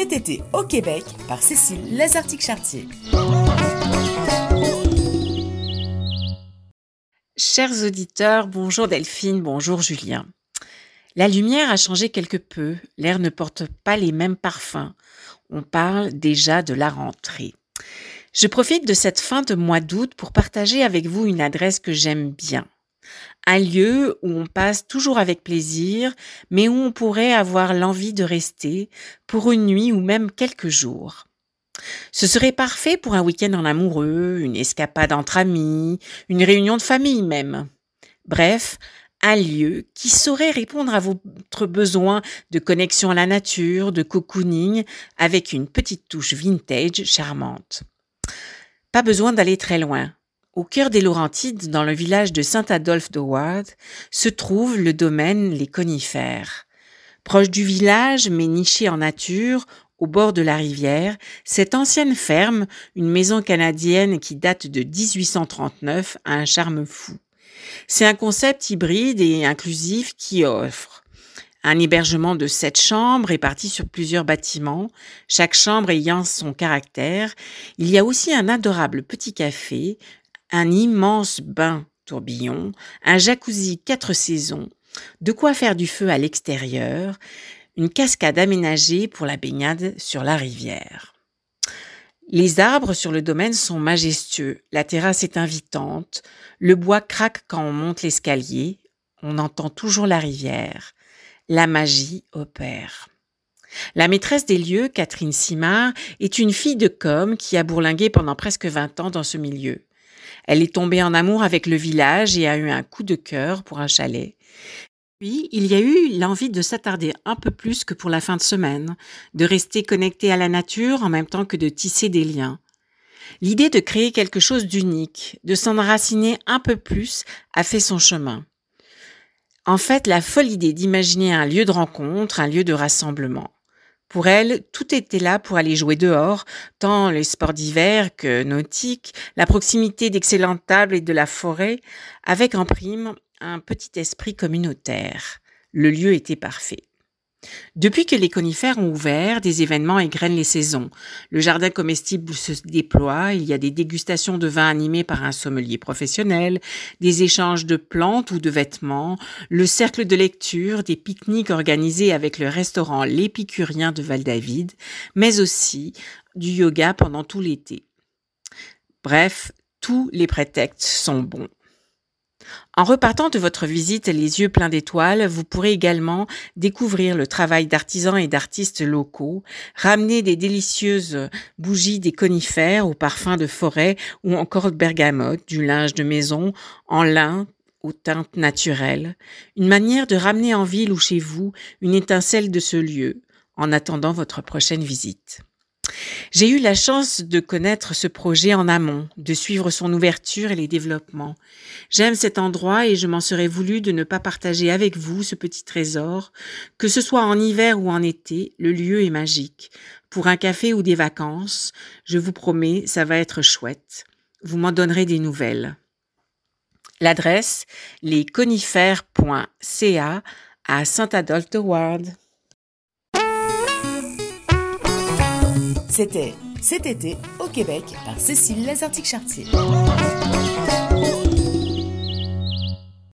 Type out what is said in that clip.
cet été au Québec par Cécile Lazartique-Chartier. Chers auditeurs, bonjour Delphine, bonjour Julien. La lumière a changé quelque peu, l'air ne porte pas les mêmes parfums. On parle déjà de la rentrée. Je profite de cette fin de mois d'août pour partager avec vous une adresse que j'aime bien. Un lieu où on passe toujours avec plaisir, mais où on pourrait avoir l'envie de rester pour une nuit ou même quelques jours. Ce serait parfait pour un week-end en amoureux, une escapade entre amis, une réunion de famille même. Bref, un lieu qui saurait répondre à votre besoin de connexion à la nature, de cocooning, avec une petite touche vintage charmante. Pas besoin d'aller très loin. Au cœur des Laurentides, dans le village de Saint-Adolphe de Ward, se trouve le domaine Les Conifères. Proche du village, mais niché en nature, au bord de la rivière, cette ancienne ferme, une maison canadienne qui date de 1839, a un charme fou. C'est un concept hybride et inclusif qui offre un hébergement de sept chambres réparties sur plusieurs bâtiments, chaque chambre ayant son caractère. Il y a aussi un adorable petit café, un immense bain tourbillon, un jacuzzi quatre saisons, de quoi faire du feu à l'extérieur, une cascade aménagée pour la baignade sur la rivière. Les arbres sur le domaine sont majestueux, la terrasse est invitante, le bois craque quand on monte l'escalier, on entend toujours la rivière. La magie opère. La maîtresse des lieux, Catherine Simard, est une fille de com qui a bourlingué pendant presque vingt ans dans ce milieu. Elle est tombée en amour avec le village et a eu un coup de cœur pour un chalet. Puis, il y a eu l'envie de s'attarder un peu plus que pour la fin de semaine, de rester connecté à la nature en même temps que de tisser des liens. L'idée de créer quelque chose d'unique, de s'enraciner un peu plus, a fait son chemin. En fait, la folle idée d'imaginer un lieu de rencontre, un lieu de rassemblement. Pour elle, tout était là pour aller jouer dehors, tant les sports d'hiver que nautiques, la proximité d'excellentes tables et de la forêt, avec en prime un petit esprit communautaire. Le lieu était parfait. Depuis que les conifères ont ouvert, des événements égrènent les saisons. Le jardin comestible se déploie, il y a des dégustations de vins animés par un sommelier professionnel, des échanges de plantes ou de vêtements, le cercle de lecture, des pique-niques organisés avec le restaurant L'Épicurien de Val-David, mais aussi du yoga pendant tout l'été. Bref, tous les prétextes sont bons. En repartant de votre visite les yeux pleins d'étoiles, vous pourrez également découvrir le travail d'artisans et d'artistes locaux, ramener des délicieuses bougies des conifères au parfum de forêt ou encore de bergamote, du linge de maison en lin aux teintes naturelles, une manière de ramener en ville ou chez vous une étincelle de ce lieu en attendant votre prochaine visite. J'ai eu la chance de connaître ce projet en amont, de suivre son ouverture et les développements. J'aime cet endroit et je m'en serais voulu de ne pas partager avec vous ce petit trésor. Que ce soit en hiver ou en été, le lieu est magique. Pour un café ou des vacances, je vous promets, ça va être chouette. Vous m'en donnerez des nouvelles. L'adresse, lesconifères.ca à Saint-Adolphe C'était cet été au Québec par Cécile Lazartique-Chartier.